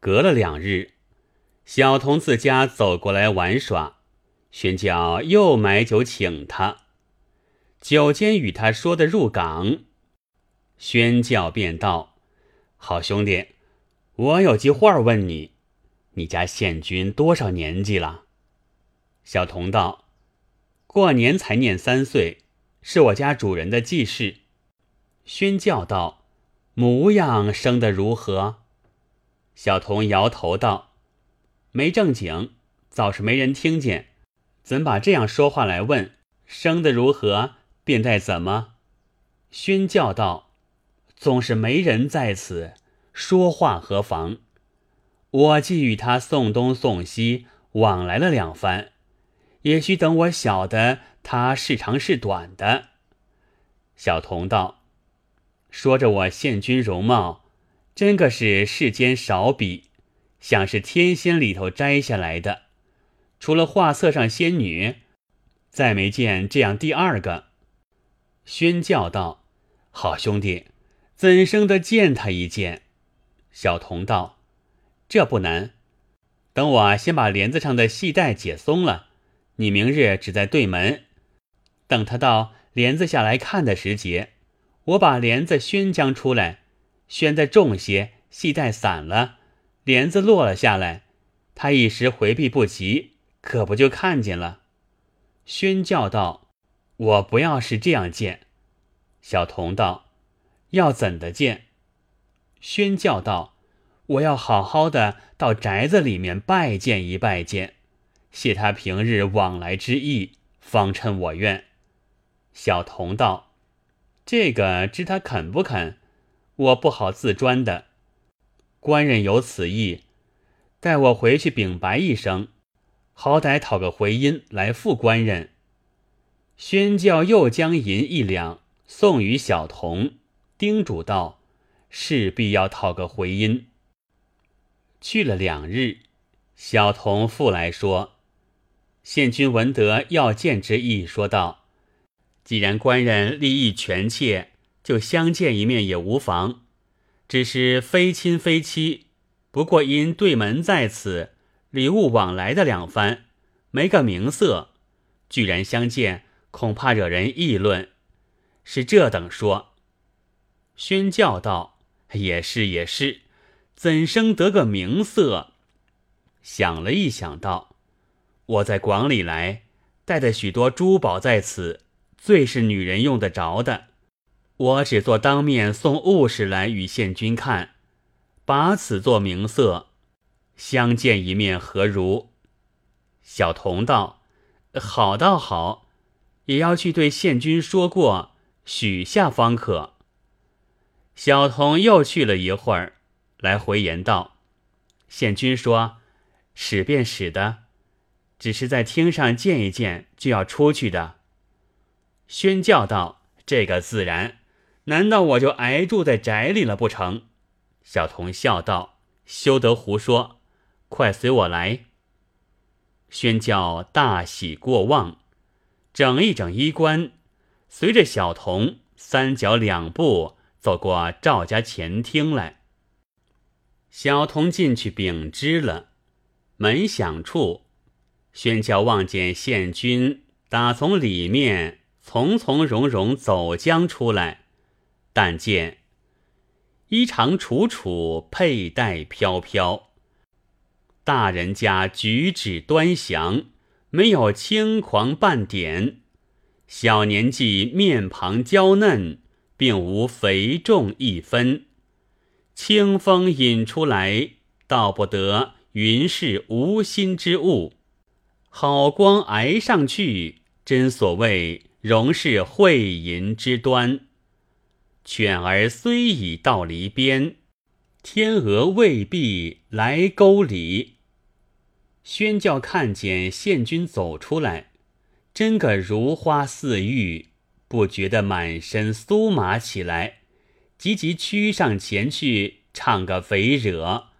隔了两日，小童自家走过来玩耍，宣教又买酒请他。酒间与他说的入港，宣教便道：“好兄弟，我有句话问你，你家县君多少年纪了？”小童道：“过年才念三岁，是我家主人的继室。”宣教道：“模样生得如何？”小童摇头道：“没正经，早是没人听见，怎把这样说话来问？生的如何，便待怎么？”宣教道：“总是没人在此，说话何妨？我既与他送东送西，往来了两番，也许等我晓得他是长是短的。”小童道：“说着我现君容貌。”真个是世间少比，像是天仙里头摘下来的。除了画册上仙女，再没见这样第二个。宣教道：“好兄弟，怎生得见他一见？”小童道：“这不难，等我先把帘子上的系带解松了，你明日只在对门，等他到帘子下来看的时节，我把帘子宣将出来。”宣的重些，系带散了，帘子落了下来，他一时回避不及，可不就看见了？宣叫道：“我不要是这样见。”小童道：“要怎的见？”宣叫道：“我要好好的到宅子里面拜见一拜见，谢他平日往来之意，方称我愿。”小童道：“这个知他肯不肯？”我不好自专的，官人有此意，待我回去禀白一声，好歹讨个回音来付官人。宣教又将银一两送与小童，叮嘱道：“势必要讨个回音。”去了两日，小童复来说：“县君闻得要见之意，说道：既然官人利益全切。”就相见一面也无妨，只是非亲非妻。不过因对门在此，礼物往来的两番，没个名色，居然相见，恐怕惹人议论。是这等说。宣教道：“也是也是，怎生得个名色？”想了一想，道：“我在广里来，带的许多珠宝在此，最是女人用得着的。”我只做当面送物事来与县君看，把此做名色，相见一面何如？小童道：“好倒好，也要去对县君说过，许下方可。”小童又去了一会儿，来回言道：“县君说，使便使的，只是在厅上见一见，就要出去的。”宣教道：“这个自然。”难道我就挨住在宅里了不成？小童笑道：“休得胡说，快随我来。”宣教大喜过望，整一整衣冠，随着小童三脚两步走过赵家前厅来。小童进去禀知了，门响处，宣教望见县君打从里面从从容容走将出来。但见衣长楚楚，佩戴飘飘，大人家举止端详，没有轻狂半点；小年纪面庞娇嫩，并无肥重一分。清风引出来，道不得云是无心之物；好光挨上去，真所谓容是慧银之端。犬儿虽已到篱边，天鹅未必来沟里。宣教看见县君走出来，真个如花似玉，不觉得满身酥麻起来，急急趋上前去，唱个肥惹，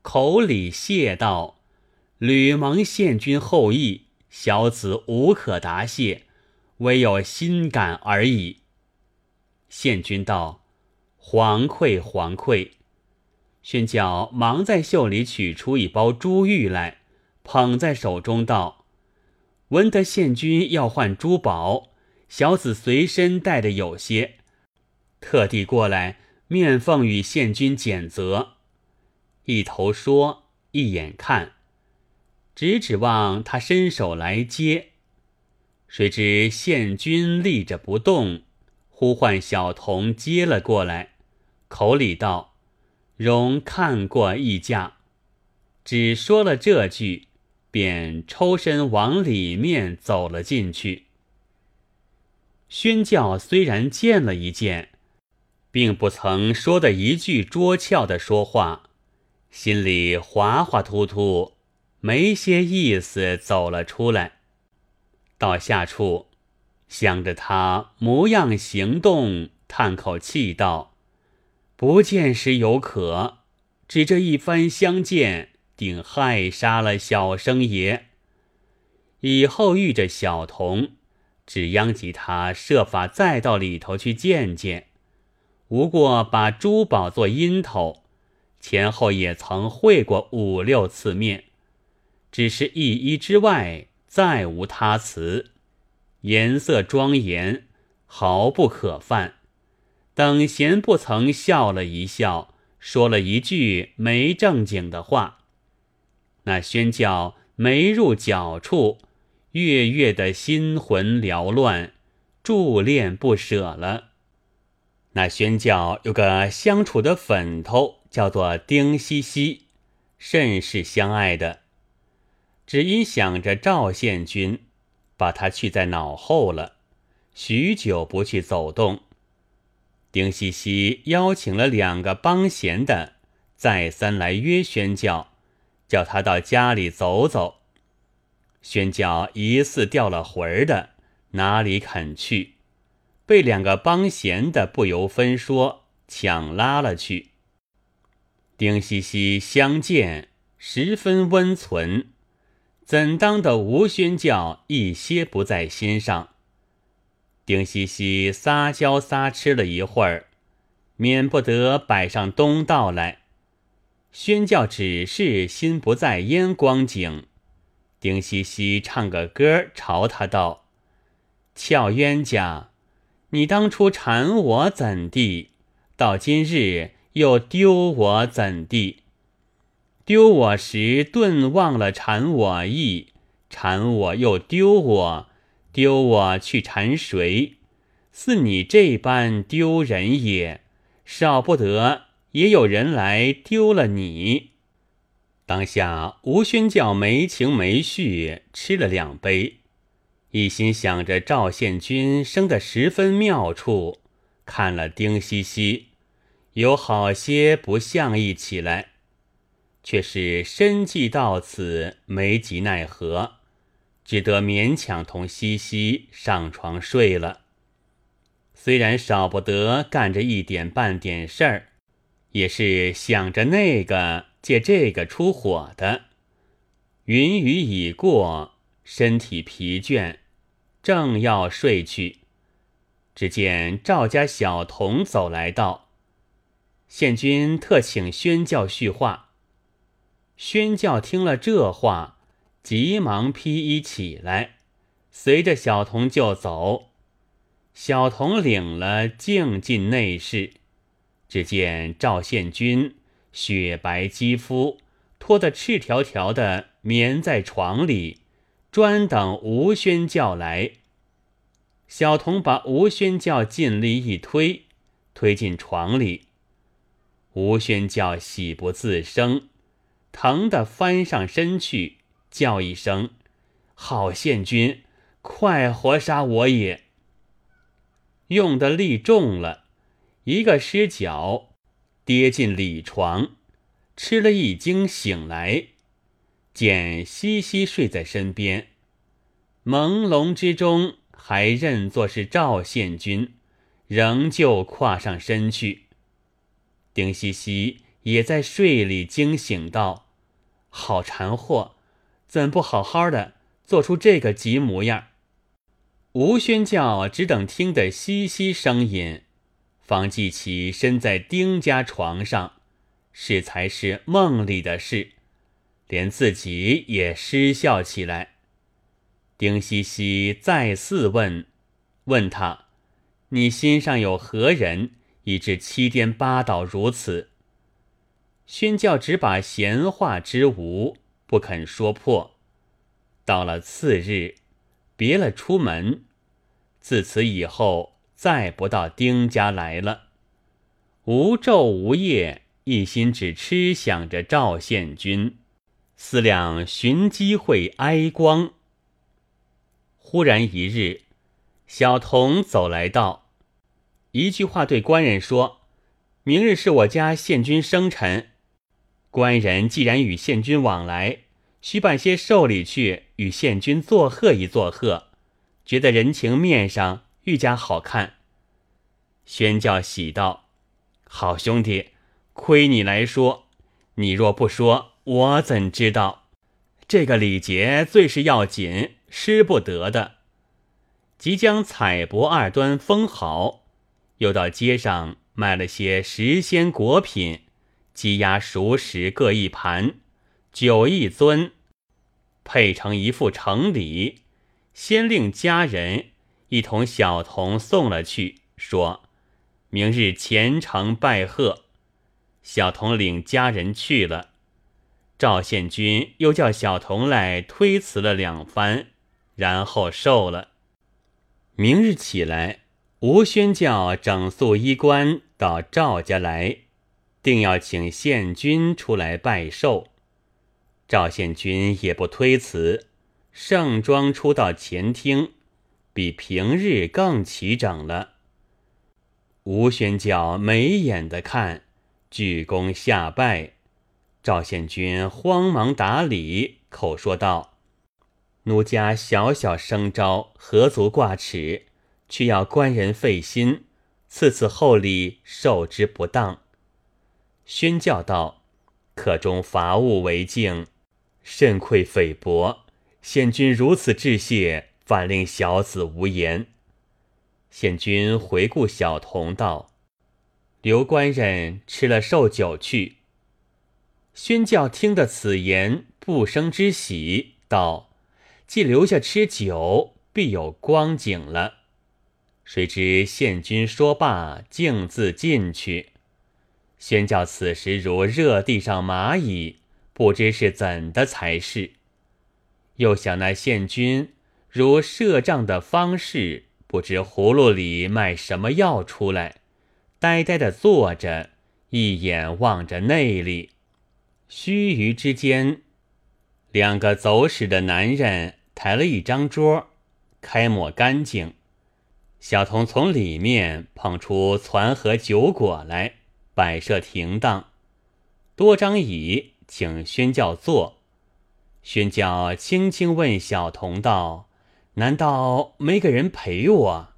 口里谢道：“吕蒙县君厚意，小子无可答谢，唯有心感而已。”县君道：“惶愧惶愧。”宣教忙在袖里取出一包珠玉来，捧在手中道：“闻得县君要换珠宝，小子随身带的有些，特地过来面奉与县君检责。”一头说，一眼看，只指望他伸手来接。谁知县君立着不动，呼唤小童接了过来，口里道：“容看过一架。”只说了这句，便抽身往里面走了进去。宣教虽然见了一见，并不曾说的一句拙俏的说话。心里滑滑突突，没些意思，走了出来。到下处，想着他模样行动，叹口气道：“不见时有可，只这一番相见，定害杀了小生爷。以后遇着小童，只央及他设法再到里头去见见，无过把珠宝做阴头。”前后也曾会过五六次面，只是一一之外，再无他词。颜色庄严，毫不可犯。等闲不曾笑了一笑，说了一句没正经的话。那宣教没入脚处，月月的心魂缭乱，驻恋不舍了。那宣教有个相处的粉头。叫做丁西西，甚是相爱的，只因想着赵县君，把他去在脑后了，许久不去走动。丁西西邀请了两个帮闲的，再三来约宣教，叫他到家里走走。宣教疑似掉了魂儿的，哪里肯去？被两个帮闲的不由分说抢拉了去。丁西西相见十分温存，怎当的吴宣教一些不在心上。丁西西撒娇撒痴了一会儿，免不得摆上东道来。宣教只是心不在焉光景。丁西西唱个歌朝他道：“俏冤家，你当初缠我怎地？到今日。”又丢我怎地？丢我时顿忘了缠我意，缠我又丢我，丢我去缠谁？似你这般丢人也，少不得也有人来丢了你。当下吴宣教没情没绪，吃了两杯，一心想着赵献君生得十分妙处，看了丁西西。有好些不像意起来，却是身计到此，没及奈何，只得勉强同西西上床睡了。虽然少不得干着一点半点事儿，也是想着那个借这个出火的。云雨已过，身体疲倦，正要睡去，只见赵家小童走来道。县君特请宣教叙话。宣教听了这话，急忙披衣起来，随着小童就走。小童领了，径进内室，只见赵献君雪白肌肤，脱得赤条条的，眠在床里，专等吴宣教来。小童把吴宣教尽力一推，推进床里。吴宣教喜不自胜，疼得翻上身去，叫一声：“好县君，快活杀我也！”用的力重了，一个失脚，跌进里床，吃了一惊，醒来，见西西睡在身边，朦胧之中还认作是赵县君，仍旧跨上身去。丁西西也在睡里惊醒道：“好馋货，怎不好好的做出这个急模样？”吴宣教只等听得嘻嘻声音，方记起身在丁家床上，是才是梦里的事，连自己也失笑起来。丁西西再四问，问他：“你心上有何人，以致七颠八倒如此？”宣教只把闲话之无，不肯说破。到了次日，别了出门，自此以后再不到丁家来了，无昼无夜，一心只痴想着赵献君，思量寻机会哀光。忽然一日，小童走来道：“一句话对官人说，明日是我家献君生辰。”官人既然与县君往来，需办些寿礼去与县君作贺一作贺，觉得人情面上愈加好看。宣教喜道：“好兄弟，亏你来说，你若不说，我怎知道？这个礼节最是要紧，失不得的。”即将彩帛二端封好，又到街上买了些时鲜果品。鸡鸭熟食各一盘，酒一樽，配成一副成礼，先令家人一同小童送了去，说明日虔诚拜贺。小童领家人去了。赵献君又叫小童来推辞了两番，然后受了。明日起来，吴宣教整肃衣冠到赵家来。定要请县君出来拜寿，赵县君也不推辞，盛装出到前厅，比平日更齐整了。吴宣教眉眼的看，鞠躬下拜。赵县君慌忙打礼，口说道：“奴家小小声招，何足挂齿，却要官人费心，次次厚礼受之不当。”宣教道：“可中伐物为敬，甚愧菲薄。县君如此致谢，反令小子无言。”县君回顾小童道：“刘官人吃了寿酒去。”宣教听得此言，不生之喜，道：“既留下吃酒，必有光景了。”谁知县君说罢，径自进去。宣教此时如热地上蚂蚁，不知是怎的才是。又想那县君如设帐的方式，不知葫芦里卖什么药出来，呆呆的坐着，一眼望着内里。须臾之间，两个走使的男人抬了一张桌，开抹干净。小童从里面捧出攒和酒果来。摆设停当，多张椅，请宣教坐。宣教轻轻问小童道：“难道没个人陪我？”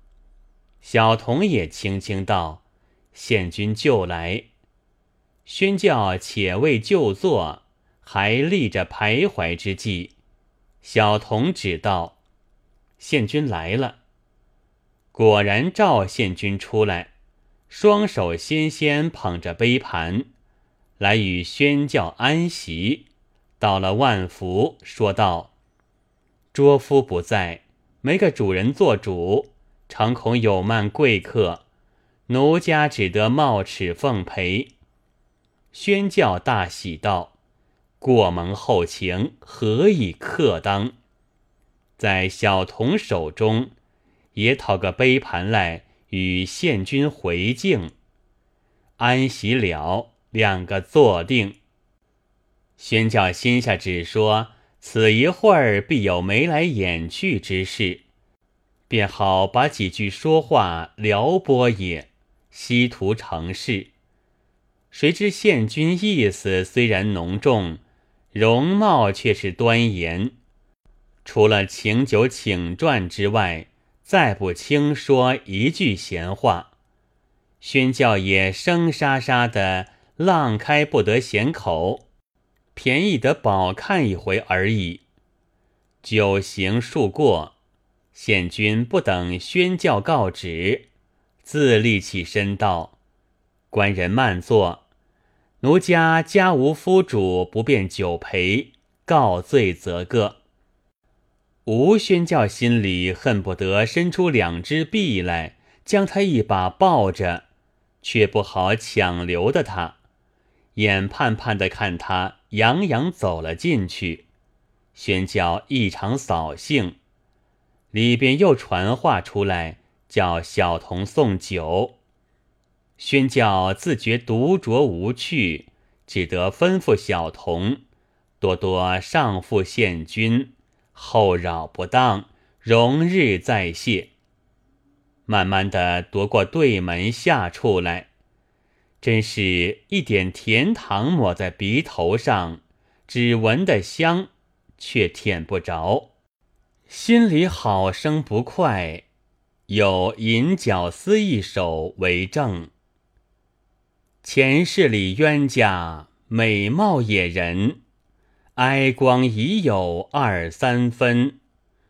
小童也轻轻道：“县君就来。”宣教且未就坐，还立着徘徊之际，小童只道：“县君来了。”果然，赵县君出来。双手纤纤捧着杯盘，来与宣教安席。到了万福，说道：“卓夫不在，没个主人做主，常恐有慢贵客，奴家只得冒齿奉陪。”宣教大喜道：“过蒙厚情，何以克当？”在小童手中，也讨个杯盘来。与县君回敬，安息了，两个坐定。宣教心下只说：此一会儿必有眉来眼去之事，便好把几句说话撩拨也，稀图成事。谁知县君意思虽然浓重，容貌却是端严，除了请酒请传之外。再不轻说一句闲话，宣教也生沙沙的浪开不得闲口，便宜得饱看一回而已。酒行数过，县君不等宣教告止，自立起身道：“官人慢坐，奴家家无夫主，不便久陪，告罪则个。吴宣教心里恨不得伸出两只臂来，将他一把抱着，却不好强留的他，眼盼盼的看他洋洋走了进去。宣教异常扫兴，里边又传话出来，叫小童送酒。宣教自觉独酌无趣，只得吩咐小童多多上赴献君，后扰不当，容日再谢。慢慢的夺过对门下处来，真是一点甜糖抹在鼻头上，只闻得香，却舔不着，心里好生不快。有银角丝一首为证。前世里冤家，美貌野人，哀光已有二三分。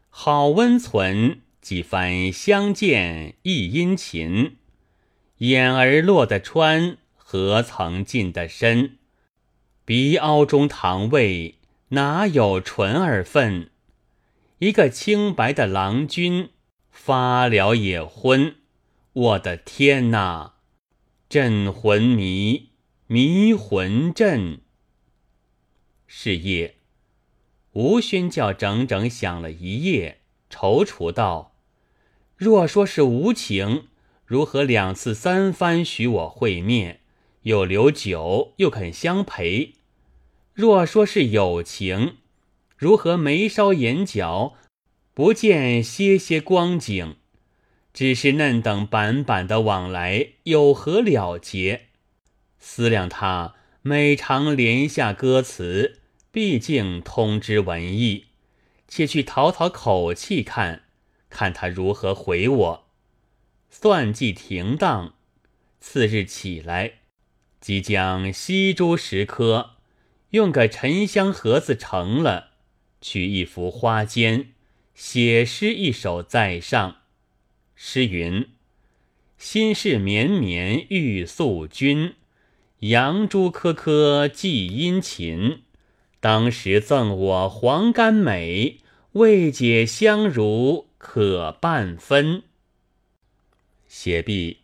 好温存，几番相见亦殷勤。眼儿落得穿，何曾近得深？鼻凹中堂味，哪有纯儿分？一个清白的郎君，发了也昏。我的天哪！镇魂迷，迷魂阵。是夜，吴宣教整整想了一夜，踌躇道：“若说是无情，如何两次三番许我会面，又留酒，又肯相陪？若说是有情，如何眉梢眼角不见些些光景？”只是嫩等板板的往来有何了结？思量他每常连下歌词，毕竟通知文艺，且去讨讨口气，看看他如何回我。算计停当，次日起来，即将西珠十颗，用个沉香盒子盛了，取一幅花笺，写诗一首在上。诗云：“心事绵绵欲诉君，杨朱颗颗寄殷勤。当时赠我黄甘美，未解相如可半分。”写毕，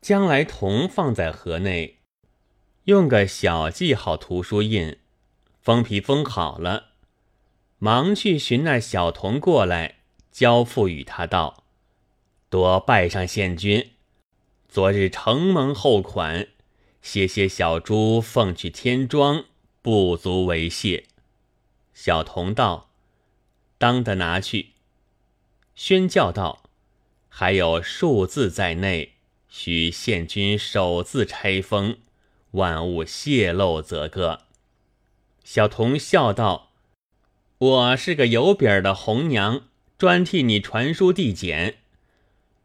将来铜放在盒内，用个小记号图书印，封皮封好了，忙去寻那小童过来，交付与他道。多拜上县君，昨日承蒙厚款，谢谢小猪奉去天庄，不足为谢。小童道：“当得拿去。”宣教道：“还有数字在内，需县君首字拆封，万物泄露则个。”小童笑道：“我是个有饼的红娘，专替你传书递简。”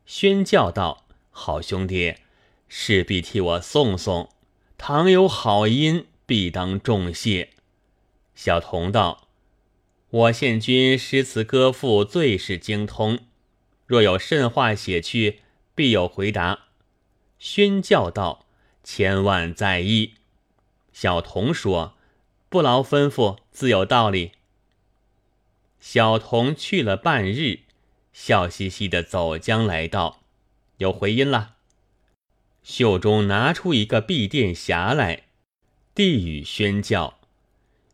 宣教道：“好兄弟，势必替我送送。倘有好音，必当重谢。”小童道：“我献君诗词歌赋最是精通，若有甚话写去，必有回答。”宣教道：“千万在意。”小童说：“不劳吩咐，自有道理。”小童去了半日。笑嘻嘻的走将来到，有回音了。袖中拿出一个碧殿匣来，递与宣教。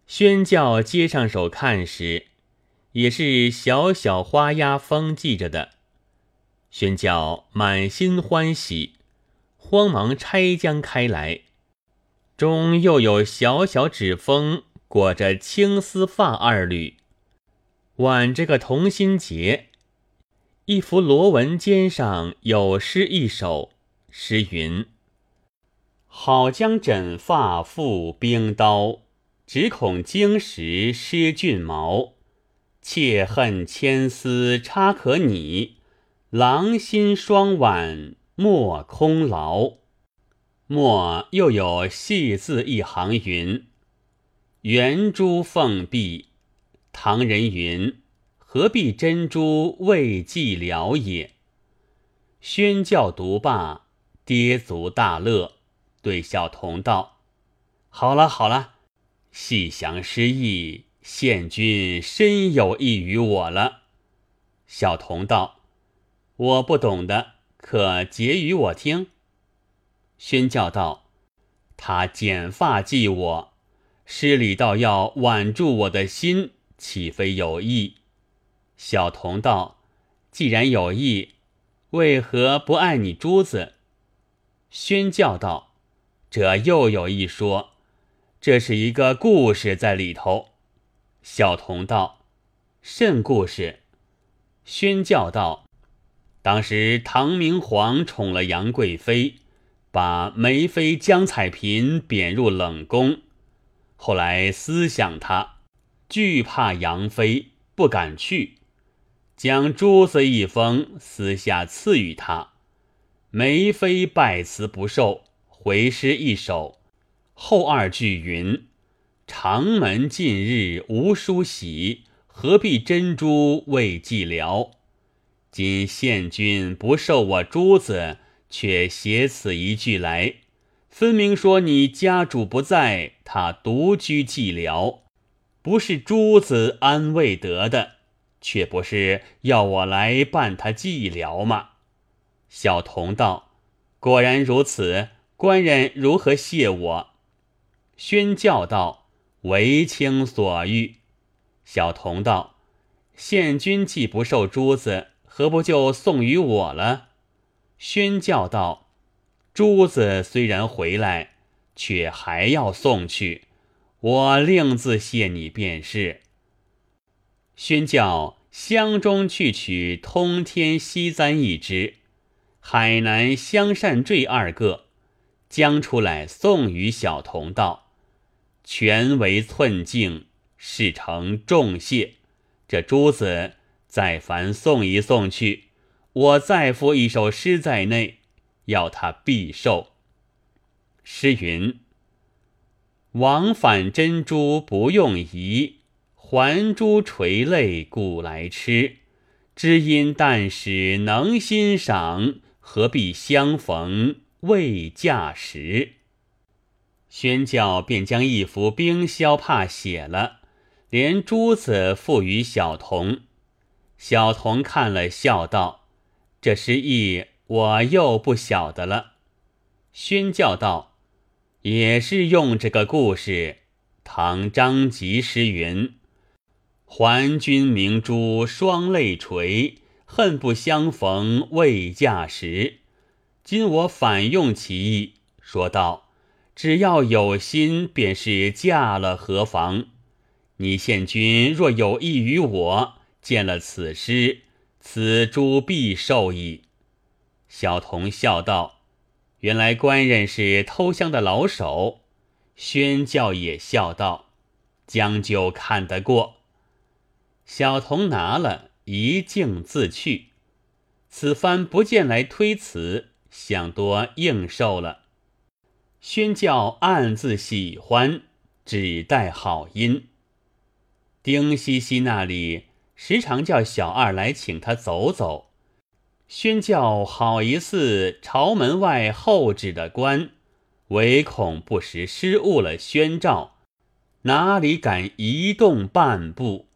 宣教接上手看时，也是小小花押封系着的。宣教满心欢喜，慌忙拆将开来，中又有小小纸封裹着青丝发二缕，挽着个同心结。一幅罗纹肩上有诗一首，诗云：“好将枕发付冰刀，只恐惊时失俊毛。妾恨千丝插可拟，郎心双挽莫空劳。”末又有细字一行云：“圆珠凤璧，唐人云。”何必珍珠未寂了也？宣教独罢，跌足大乐，对小童道：“好了好了，细详失意，献君深有意于我了。小童道：“我不懂的，可解与我听。”宣教道：“他剪发祭我，施礼道要挽住我的心，岂非有意？”小童道：“既然有意，为何不爱你珠子？”宣教道：“这又有一说，这是一个故事在里头。”小童道：“甚故事？”宣教道：“当时唐明皇宠了杨贵妃，把梅妃江彩萍贬入冷宫。后来思想他，惧怕杨妃，不敢去，将珠子一封，私下赐予他。梅妃拜辞不受，回诗一首，后二句云：‘长门近日无梳洗。’”何必珍珠为寂寥？今献君不受我珠子，却写此一句来，分明说你家主不在，他独居寂寥，不是珠子安慰得的，却不是要我来伴他寂寥吗？小童道：“果然如此，官人如何谢我？”宣教道：“为卿所欲。”小童道：“县君既不受珠子，何不就送与我了？”宣教道：“珠子虽然回来，却还要送去，我另自谢你便是。”宣教乡中去取通天西簪一只，海南香扇坠二个，将出来送与小童道：“全为寸净。”事成重谢，这珠子再凡送一送去，我再附一首诗在内，要他必受。诗云：“往返珍珠不用疑，还珠垂泪故来痴。知音但使能欣赏，何必相逢未嫁时？”宣教便将一幅冰消帕写了。连珠子付与小童，小童看了，笑道：“这诗意我又不晓得了。”宣教道：“也是用这个故事。唐张籍诗云：‘还君明珠双泪垂，恨不相逢未嫁时。’今我反用其意，说道：‘只要有心，便是嫁了何妨？’”你县君若有意于我，见了此诗，此珠必受矣。小童笑道：“原来官人是偷香的老手。”宣教也笑道：“将就看得过。”小童拿了一径自去。此番不见来推辞，想多应受了。宣教暗自喜欢，只待好音。丁西西那里时常叫小二来请他走走，宣教好一似朝门外候旨的官，唯恐不时失误了宣召，哪里敢移动半步？